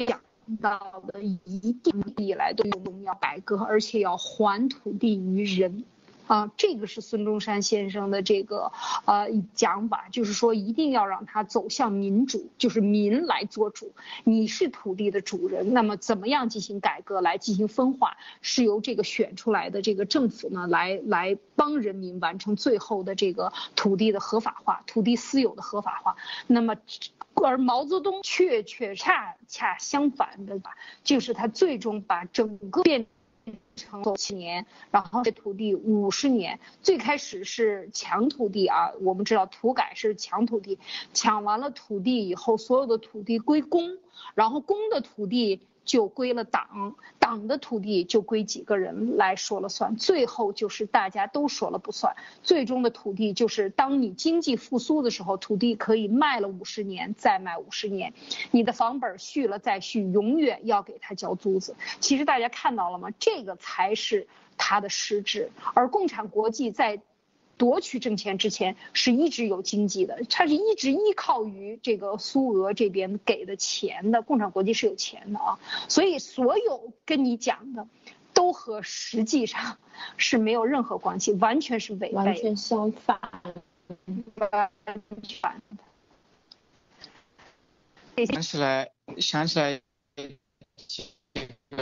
讲。到的一定以来都要白鸽，而且要还土地于人。啊，这个是孙中山先生的这个呃讲法，就是说一定要让他走向民主，就是民来做主，你是土地的主人，那么怎么样进行改革来进行分化，是由这个选出来的这个政府呢来来帮人民完成最后的这个土地的合法化，土地私有的合法化。那么，而毛泽东却却恰恰相反的，就是他最终把整个变。成七年，然后这土地五十年，最开始是抢土地啊，我们知道土改是抢土地，抢完了土地以后，所有的土地归公，然后公的土地。就归了党，党的土地就归几个人来说了算，最后就是大家都说了不算，最终的土地就是当你经济复苏的时候，土地可以卖了五十年，再卖五十年，你的房本续了再续，永远要给他交租子。其实大家看到了吗？这个才是它的实质，而共产国际在。夺取政权之前是一直有经济的，它是一直依靠于这个苏俄这边给的钱的。共产国际是有钱的啊，所以所有跟你讲的，都和实际上是没有任何关系，完全是违背，完全相反，完全的。想起来，想起来，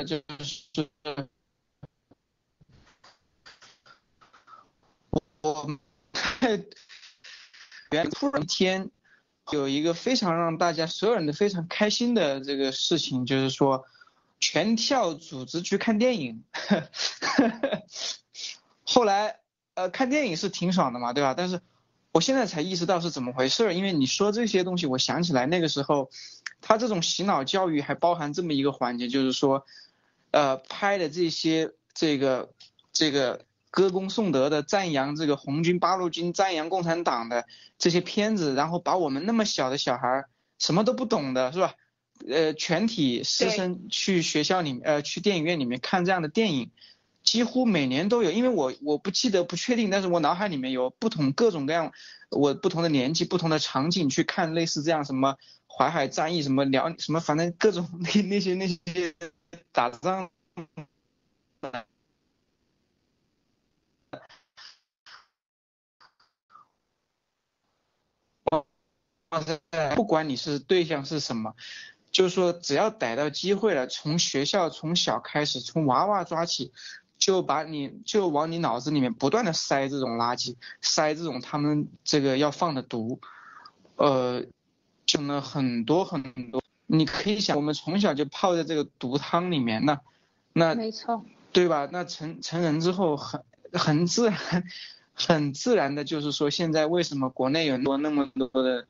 就是。我原突然天有一个非常让大家所有人都非常开心的这个事情，就是说全校组织去看电影。后来呃看电影是挺爽的嘛，对吧？但是我现在才意识到是怎么回事，因为你说这些东西，我想起来那个时候他这种洗脑教育还包含这么一个环节，就是说呃拍的这些这个这个。歌功颂德的赞扬这个红军八路军，赞扬共产党的这些片子，然后把我们那么小的小孩，什么都不懂的是吧？呃，全体师生去学校里，呃，去电影院里面看这样的电影，几乎每年都有。因为我我不记得不确定，但是我脑海里面有不同各种各样，我不同的年纪、不同的场景去看类似这样什么淮海战役什么辽什么，反正各种那那些那些打仗。不管你是对象是什么，就是说只要逮到机会了，从学校从小开始，从娃娃抓起，就把你就往你脑子里面不断的塞这种垃圾，塞这种他们这个要放的毒，呃，讲了很多很多。你可以想，我们从小就泡在这个毒汤里面，那那没错，对吧？那成成人之后很很自然，很自然的就是说，现在为什么国内有那么那么多的。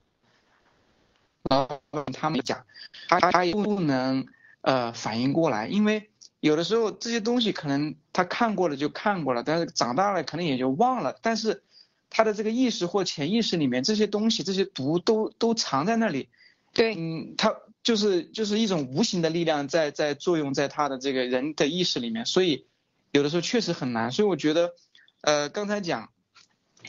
呃，他们讲，他他也不能呃反应过来，因为有的时候这些东西可能他看过了就看过了，但是长大了可能也就忘了，但是他的这个意识或潜意识里面这些东西这些毒都都藏在那里，对，嗯，他就是就是一种无形的力量在在作用在他的这个人的意识里面，所以有的时候确实很难。所以我觉得，呃，刚才讲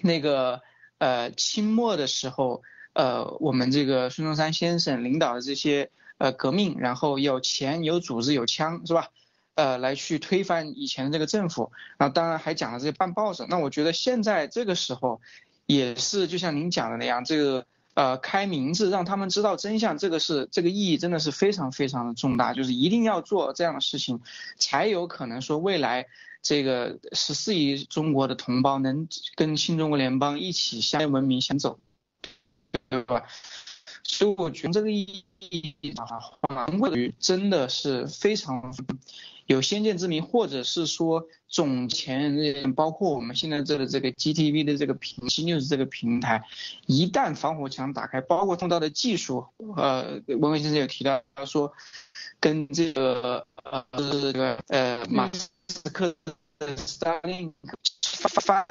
那个呃清末的时候，呃，我们这个孙中山先生领导的这些呃革命，然后有钱有组织有枪，是吧？呃，来去推翻以前的这个政府，那当然还讲了这些办报纸。那我觉得现在这个时候，也是就像您讲的那样，这个呃开名字让他们知道真相，这个是这个意义真的是非常非常的重大，就是一定要做这样的事情，才有可能说未来这个十四亿中国的同胞能跟新中国联邦一起向文明先走，对吧？所以我觉得这个意义啊，或者真的是非常。有先见之明，或者是说总前人，包括我们现在这个这个 GTV 的这个平息 news 这个平台，一旦防火墙打开，包括通道的技术，呃，文文先生有提到他说，跟这个呃是这个呃马斯克的 Starlink 翻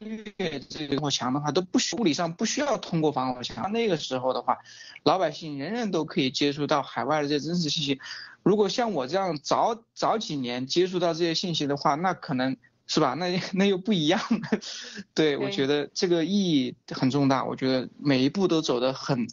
越这个防火墙的话，都不需物理上不需要通过防火墙，那个时候的话，老百姓人人都可以接触到海外的这些真实信息。如果像我这样早早几年接触到这些信息的话，那可能是吧？那那又不一样。对，我觉得这个意义很重大。我觉得每一步都走得很，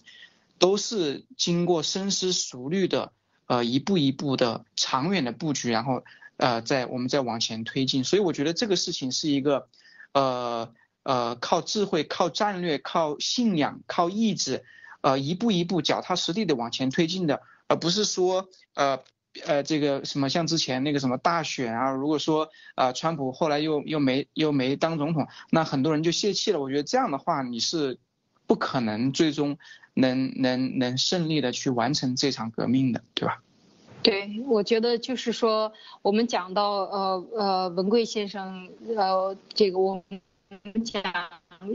都是经过深思熟虑的，呃，一步一步的长远的布局，然后呃，在我们再往前推进。所以我觉得这个事情是一个，呃呃，靠智慧、靠战略、靠信仰、靠意志，呃，一步一步脚踏实地的往前推进的。而不是说，呃，呃，这个什么像之前那个什么大选啊，如果说啊，川普后来又又没又没当总统，那很多人就泄气了。我觉得这样的话，你是不可能最终能能能胜利的去完成这场革命的，对吧？对，我觉得就是说，我们讲到呃呃文贵先生，呃，这个我们讲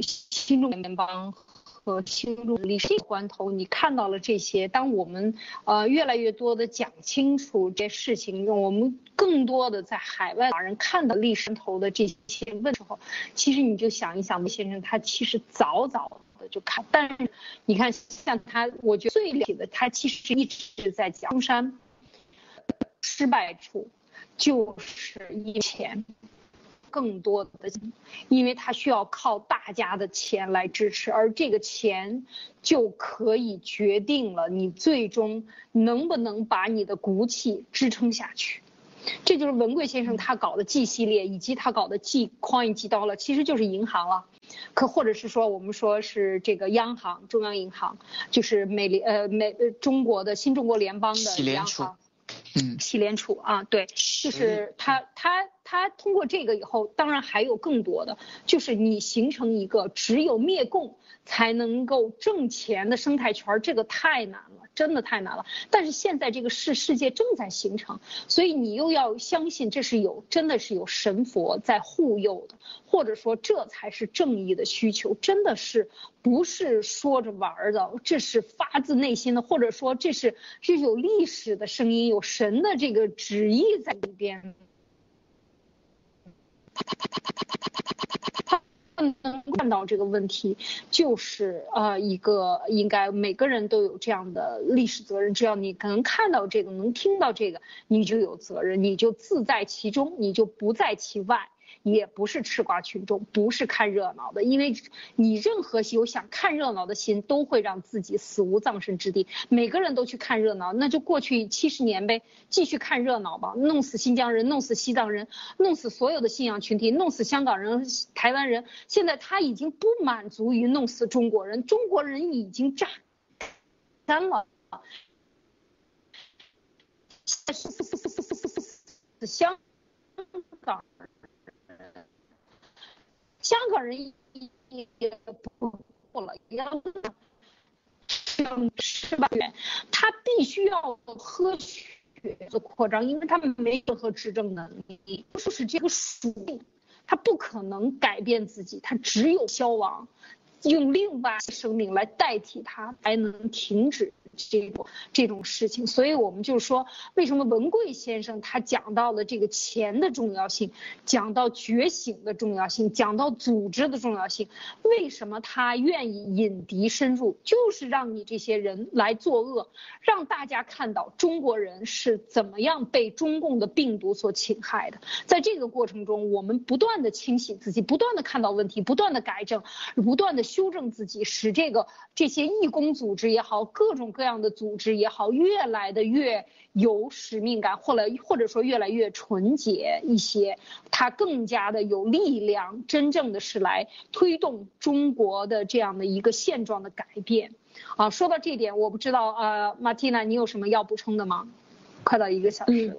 新中国联邦。和清入历史关头，你看到了这些。当我们呃越来越多的讲清楚这事情，我们更多的在海外华人看到历史头的这些问时候，其实你就想一想，魏先生他其实早早的就看，但是你看像他，我觉得最了的，他其实一直在讲中山失败处就是以前。更多的，因为他需要靠大家的钱来支持，而这个钱就可以决定了你最终能不能把你的骨气支撑下去。这就是文贵先生他搞的 G 系列，以及他搞的 G Coin G 刀了，其实就是银行了，可或者是说我们说是这个央行，中央银行，就是美联呃美呃中国的新中国联邦的央行。嗯，洗联储啊，对，就是。他他他通过这个以后，当然还有更多的，就是你形成一个只有灭共才能够挣钱的生态圈，这个太难了，真的太难了。但是现在这个世世界正在形成，所以你又要相信这是有真的是有神佛在护佑的，或者说这才是正义的需求，真的是。不是说着玩的，这是发自内心的，或者说这是是有历史的声音，有神的这个旨意在里边。他他他他他他他他他他他他能看到这个问题，就是呃一个应该每个人都有这样的历史责任。只要你能看到这个，能听到这个，你就有责任，你就自在其中，你就不在其外。也不是吃瓜群众，不是看热闹的，因为你任何有想看热闹的心，都会让自己死无葬身之地。每个人都去看热闹，那就过去七十年呗，继续看热闹吧，弄死新疆人，弄死西藏人，弄死所有的信仰群体，弄死香港人、台湾人。现在他已经不满足于弄死中国人，中国人已经炸干了，香港。香港人也不过了，要是吧？他必须要喝血做扩张，因为他们没任何执政能力，就是这个属性，他不可能改变自己，他只有消亡，用另外生命来代替他，才能停止这种这种事情，所以我们就说，为什么文贵先生他讲到了这个钱的重要性，讲到觉醒的重要性，讲到组织的重要性，为什么他愿意引敌深入，就是让你这些人来作恶，让大家看到中国人是怎么样被中共的病毒所侵害的。在这个过程中，我们不断的清洗自己，不断的看到问题，不断的改正，不断的修正自己，使这个这些义工组织也好，各种这。样的组织也好，越来的越有使命感，或者或者说越来越纯洁一些，它更加的有力量，真正的是来推动中国的这样的一个现状的改变。啊，说到这点，我不知道啊，马蒂娜，你有什么要补充的吗？快到一个小时了。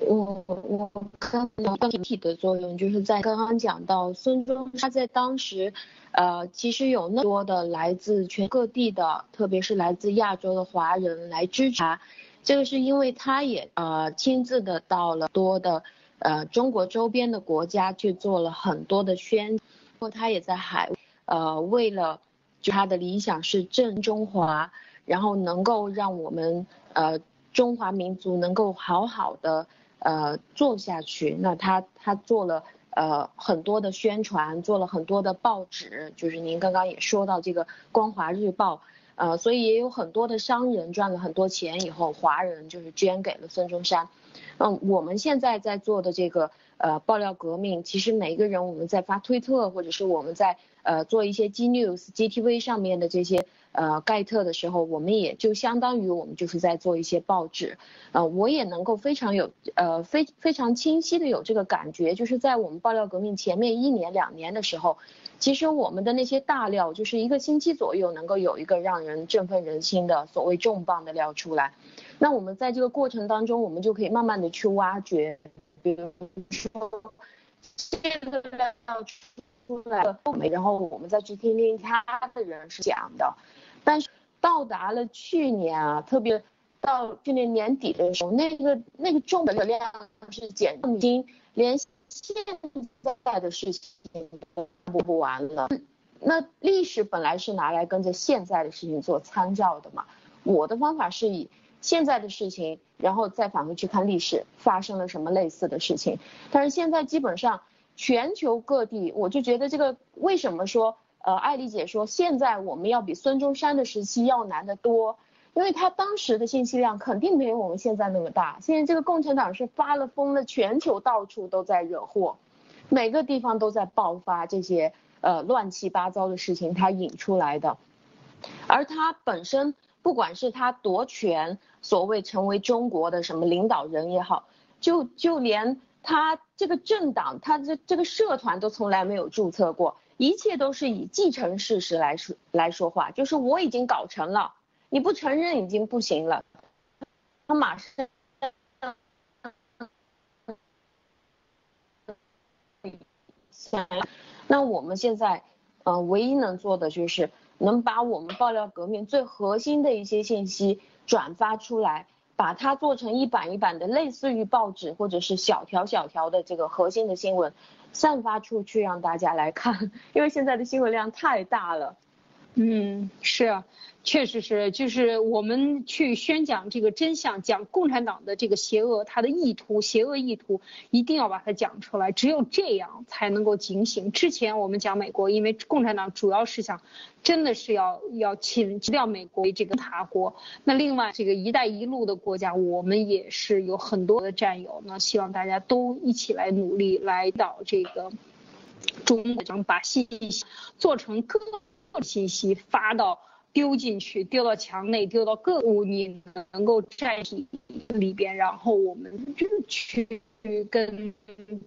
我我刚刚体体的作用，就是在刚刚讲到孙中山在当时，呃，其实有那么多的来自全各地的，特别是来自亚洲的华人来支持他，这个是因为他也呃亲自的到了多的呃中国周边的国家去做了很多的宣，然后他也在海呃为了就他的理想是正中华，然后能够让我们呃中华民族能够好好的。呃，做下去，那他他做了呃很多的宣传，做了很多的报纸，就是您刚刚也说到这个《光华日报》，呃，所以也有很多的商人赚了很多钱以后，华人就是捐给了孙中山。嗯，我们现在在做的这个呃爆料革命，其实每一个人我们在发推特，或者是我们在呃做一些 G News、GTV 上面的这些。呃，盖特的时候，我们也就相当于我们就是在做一些报纸，呃，我也能够非常有呃非非常清晰的有这个感觉，就是在我们爆料革命前面一年两年的时候，其实我们的那些大料，就是一个星期左右能够有一个让人振奋人心的所谓重磅的料出来，那我们在这个过程当中，我们就可以慢慢的去挖掘，比如说这个料出来了，然后我们再去听听他的人是讲的。但是到达了去年啊，特别到去年年底的时候，那个那个重的量是减已经连现在的事情都补不完了。那历史本来是拿来跟着现在的事情做参照的嘛。我的方法是以现在的事情，然后再返回去看历史发生了什么类似的事情。但是现在基本上全球各地，我就觉得这个为什么说？呃，艾丽姐说，现在我们要比孙中山的时期要难得多，因为他当时的信息量肯定没有我们现在那么大。现在这个共产党是发了疯了，全球到处都在惹祸，每个地方都在爆发这些呃乱七八糟的事情，他引出来的。而他本身，不管是他夺权，所谓成为中国的什么领导人也好，就就连他这个政党，他这这个社团都从来没有注册过。一切都是以继承事实来说来说话，就是我已经搞成了，你不承认已经不行了。他马上，那我们现在，呃，唯一能做的就是能把我们爆料革命最核心的一些信息转发出来，把它做成一版一版的，类似于报纸或者是小条小条的这个核心的新闻。散发出去让大家来看，因为现在的新闻量太大了。嗯，是，确实是，就是我们去宣讲这个真相，讲共产党的这个邪恶，他的意图，邪恶意图，一定要把它讲出来，只有这样才能够警醒。之前我们讲美国，因为共产党主要是想，真的是要要侵掉美国这个大国。那另外这个“一带一路”的国家，我们也是有很多的战友，那希望大家都一起来努力，来到这个中国，把信息做成各。信息发到丢进去，丢到墙内，丢到各物你能够占领里边，然后我们就去跟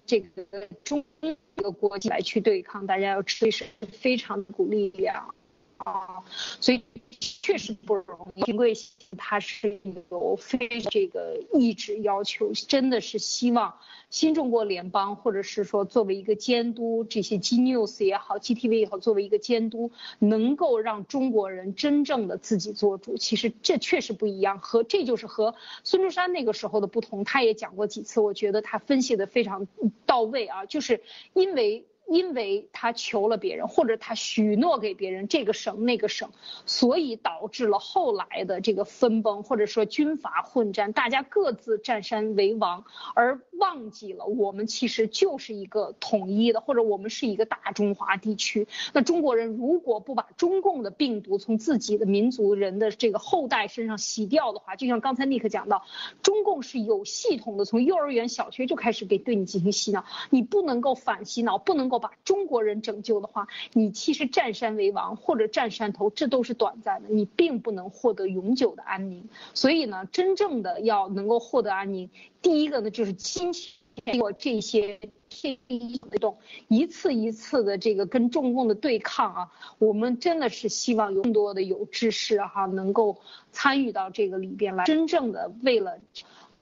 这个中这个国际来去对抗，大家要持是非常股力量啊，所以。确实不容易，贵他是有非这个意志要求，真的是希望新中国联邦，或者是说作为一个监督，这些 G News 也好，GTV 也好，作为一个监督，能够让中国人真正的自己做主。其实这确实不一样，和这就是和孙中山那个时候的不同。他也讲过几次，我觉得他分析的非常到位啊，就是因为。因为他求了别人，或者他许诺给别人这个省那个省，所以导致了后来的这个分崩，或者说军阀混战，大家各自占山为王，而忘记了我们其实就是一个统一的，或者我们是一个大中华地区。那中国人如果不把中共的病毒从自己的民族人的这个后代身上洗掉的话，就像刚才尼克讲到，中共是有系统的，从幼儿园、小学就开始给对你进行洗脑，你不能够反洗脑，不能够。把中国人拯救的话，你其实占山为王或者占山头，这都是短暂的，你并不能获得永久的安宁。所以呢，真正的要能够获得安宁，第一个呢就是金钱过这些这一动，一次一次的这个跟中共的对抗啊，我们真的是希望有更多的有知识哈，能够参与到这个里边来，真正的为了，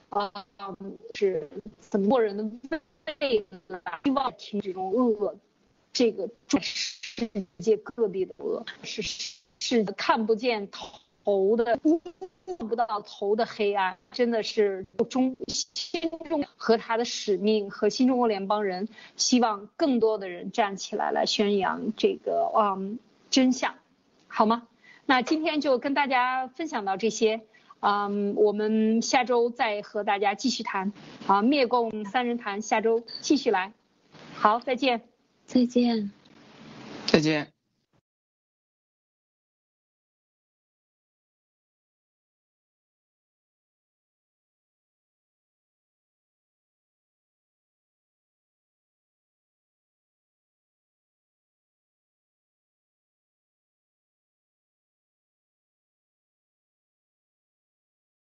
呃，是很多人的。为了希望停止这种恶，这个世界各地的恶是是看不见头的，看不到头的黑暗，真的是中新中和他的使命和新中国联邦人希望更多的人站起来来宣扬这个嗯真相，好吗？那今天就跟大家分享到这些。嗯，我们下周再和大家继续谈。啊，灭共三人谈，下周继续来。好，再见。再见。再见。